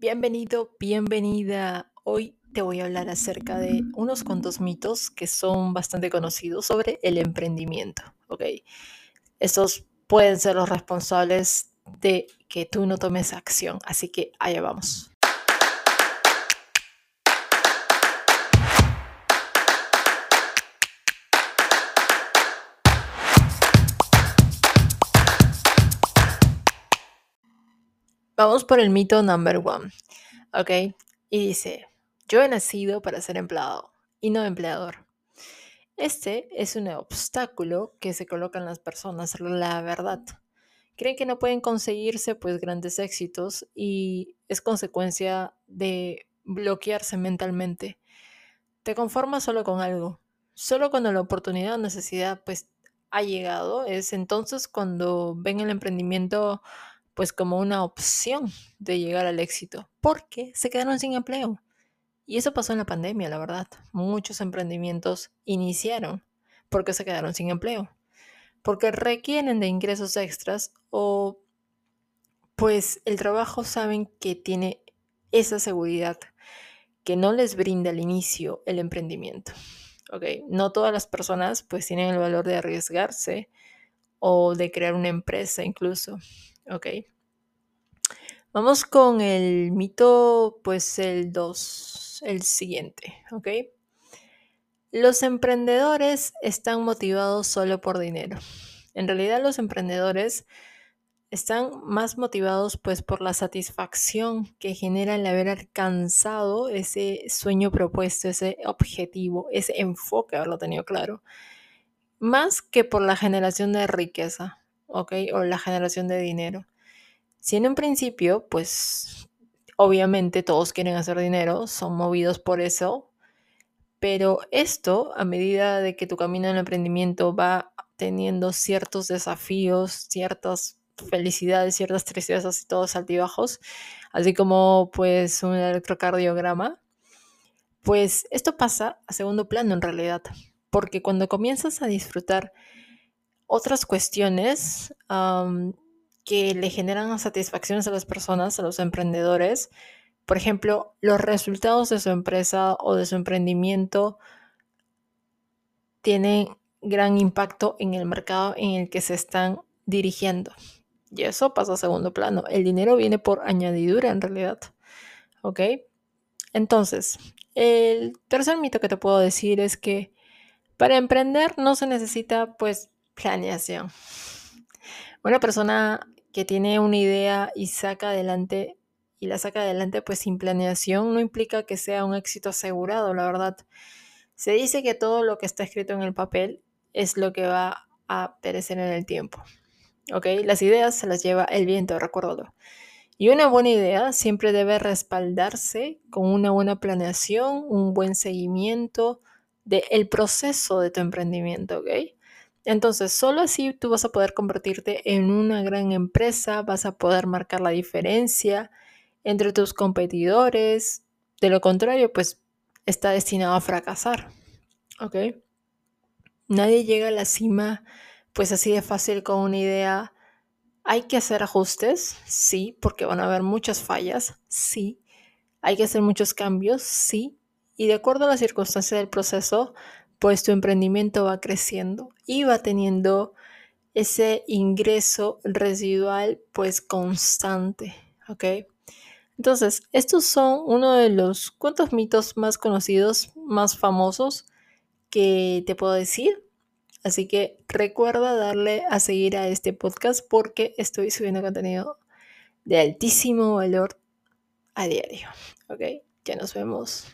Bienvenido, bienvenida. Hoy te voy a hablar acerca de unos cuantos mitos que son bastante conocidos sobre el emprendimiento, ¿ok? Estos pueden ser los responsables de que tú no tomes acción, así que allá vamos. Vamos por el mito number one, ¿ok? Y dice, yo he nacido para ser empleado y no empleador. Este es un obstáculo que se colocan las personas, la verdad. Creen que no pueden conseguirse pues grandes éxitos y es consecuencia de bloquearse mentalmente. Te conformas solo con algo. Solo cuando la oportunidad o necesidad pues ha llegado es entonces cuando ven el emprendimiento pues como una opción de llegar al éxito, porque se quedaron sin empleo. Y eso pasó en la pandemia, la verdad. Muchos emprendimientos iniciaron porque se quedaron sin empleo, porque requieren de ingresos extras o pues el trabajo saben que tiene esa seguridad que no les brinda al inicio el emprendimiento. ¿ok? No todas las personas pues tienen el valor de arriesgarse o de crear una empresa incluso. ¿Ok? Vamos con el mito, pues el 2, el siguiente, ¿ok? Los emprendedores están motivados solo por dinero. En realidad los emprendedores están más motivados pues por la satisfacción que genera el haber alcanzado ese sueño propuesto, ese objetivo, ese enfoque, haberlo tenido claro, más que por la generación de riqueza, ¿ok? O la generación de dinero. Si en un principio, pues obviamente todos quieren hacer dinero, son movidos por eso, pero esto, a medida de que tu camino en el emprendimiento va teniendo ciertos desafíos, ciertas felicidades, ciertas tristezas y todos altibajos, así como pues un electrocardiograma, pues esto pasa a segundo plano en realidad, porque cuando comienzas a disfrutar otras cuestiones, que le generan satisfacciones a las personas, a los emprendedores. Por ejemplo, los resultados de su empresa o de su emprendimiento tienen gran impacto en el mercado en el que se están dirigiendo. Y eso pasa a segundo plano. El dinero viene por añadidura en realidad. ¿Ok? Entonces, el tercer mito que te puedo decir es que para emprender no se necesita pues planeación. Una persona que tiene una idea y saca adelante y la saca adelante pues sin planeación no implica que sea un éxito asegurado, la verdad. Se dice que todo lo que está escrito en el papel es lo que va a perecer en el tiempo. ¿Ok? Las ideas se las lleva el viento, recuérdalo. Y una buena idea siempre debe respaldarse con una buena planeación, un buen seguimiento del proceso de tu emprendimiento, ¿ok? Entonces, solo así tú vas a poder convertirte en una gran empresa, vas a poder marcar la diferencia entre tus competidores. De lo contrario, pues está destinado a fracasar. ¿Ok? Nadie llega a la cima pues así de fácil con una idea. Hay que hacer ajustes, sí, porque van a haber muchas fallas, sí. Hay que hacer muchos cambios, sí. Y de acuerdo a las circunstancias del proceso, pues tu emprendimiento va creciendo y va teniendo ese ingreso residual pues constante, ¿ok? Entonces, estos son uno de los cuantos mitos más conocidos, más famosos que te puedo decir. Así que recuerda darle a seguir a este podcast porque estoy subiendo contenido de altísimo valor a diario. ¿Ok? Ya nos vemos.